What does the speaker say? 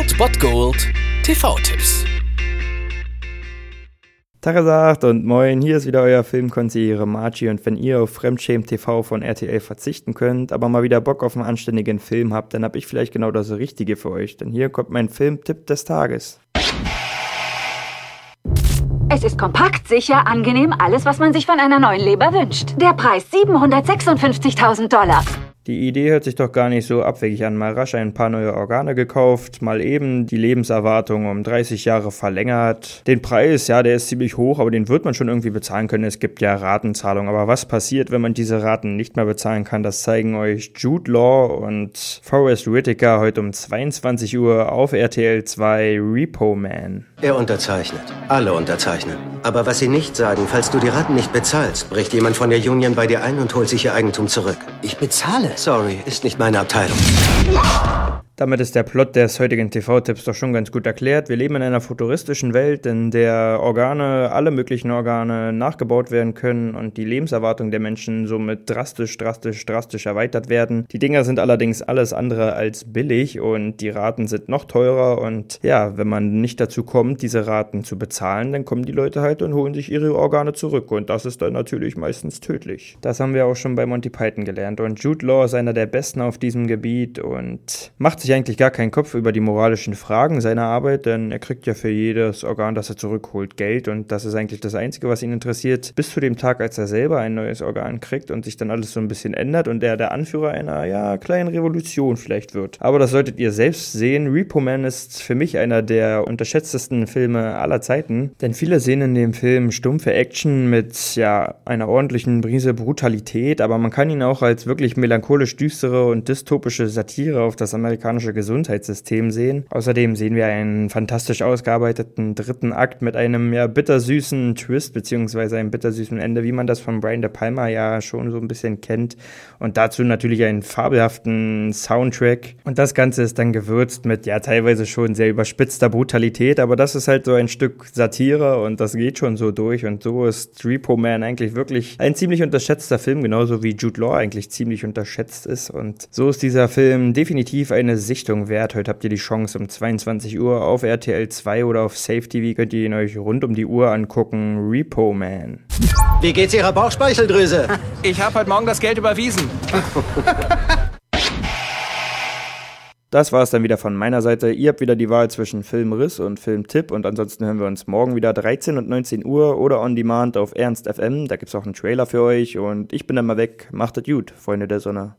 Old Bot Gold TV-Tipps. Tagesacht und moin, hier ist wieder euer Filmkonsigliere Margie und wenn ihr auf Fremdschämen TV von RTL verzichten könnt, aber mal wieder Bock auf einen anständigen Film habt, dann hab ich vielleicht genau das Richtige für euch, denn hier kommt mein Filmtipp des Tages. Es ist kompakt, sicher, angenehm, alles, was man sich von einer neuen Leber wünscht. Der Preis 756.000 Dollar. Die Idee hört sich doch gar nicht so abwegig an. Mal rasch ein paar neue Organe gekauft, mal eben die Lebenserwartung um 30 Jahre verlängert. Den Preis, ja, der ist ziemlich hoch, aber den wird man schon irgendwie bezahlen können. Es gibt ja Ratenzahlungen. Aber was passiert, wenn man diese Raten nicht mehr bezahlen kann, das zeigen euch Jude Law und Forrest Whitaker heute um 22 Uhr auf RTL 2 Repo Man. Er unterzeichnet. Alle unterzeichnen. Aber was sie nicht sagen, falls du die Raten nicht bezahlst, bricht jemand von der Union bei dir ein und holt sich ihr Eigentum zurück. Ich bezahle. Sorry, ist nicht meine Abteilung. Damit ist der Plot des heutigen TV-Tipps doch schon ganz gut erklärt. Wir leben in einer futuristischen Welt, in der Organe, alle möglichen Organe nachgebaut werden können und die Lebenserwartung der Menschen somit drastisch, drastisch, drastisch erweitert werden. Die Dinger sind allerdings alles andere als billig und die Raten sind noch teurer und ja, wenn man nicht dazu kommt, diese Raten zu bezahlen, dann kommen die Leute halt und holen sich ihre Organe zurück und das ist dann natürlich meistens tödlich. Das haben wir auch schon bei Monty Python gelernt und Jude Law ist einer der Besten auf diesem Gebiet und macht sich sich eigentlich gar keinen Kopf über die moralischen Fragen seiner Arbeit, denn er kriegt ja für jedes Organ, das er zurückholt, Geld und das ist eigentlich das Einzige, was ihn interessiert, bis zu dem Tag, als er selber ein neues Organ kriegt und sich dann alles so ein bisschen ändert und er der Anführer einer, ja, kleinen Revolution vielleicht wird. Aber das solltet ihr selbst sehen. Repo Man ist für mich einer der unterschätztesten Filme aller Zeiten, denn viele sehen in dem Film stumpfe Action mit, ja, einer ordentlichen Brise Brutalität, aber man kann ihn auch als wirklich melancholisch düstere und dystopische Satire auf das amerikanische amerikanische Gesundheitssystem sehen. Außerdem sehen wir einen fantastisch ausgearbeiteten dritten Akt mit einem ja bittersüßen Twist beziehungsweise einem bittersüßen Ende, wie man das von Brian De Palma ja schon so ein bisschen kennt. Und dazu natürlich einen fabelhaften Soundtrack. Und das Ganze ist dann gewürzt mit ja teilweise schon sehr überspitzter Brutalität, aber das ist halt so ein Stück Satire und das geht schon so durch. Und so ist Repo Man eigentlich wirklich ein ziemlich unterschätzter Film, genauso wie Jude Law eigentlich ziemlich unterschätzt ist. Und so ist dieser Film definitiv eine sehr Sichtung wert. Heute habt ihr die Chance um 22 Uhr auf RTL 2 oder auf Safe TV könnt ihr ihn euch rund um die Uhr angucken. Repo Man. Wie geht's Ihrer Bauchspeicheldrüse? Ich habe heute Morgen das Geld überwiesen. Das war es dann wieder von meiner Seite. Ihr habt wieder die Wahl zwischen Filmriss und Filmtipp und ansonsten hören wir uns morgen wieder 13 und 19 Uhr oder on demand auf Ernst FM. Da gibt's auch einen Trailer für euch und ich bin dann mal weg. Macht es gut, Freunde der Sonne.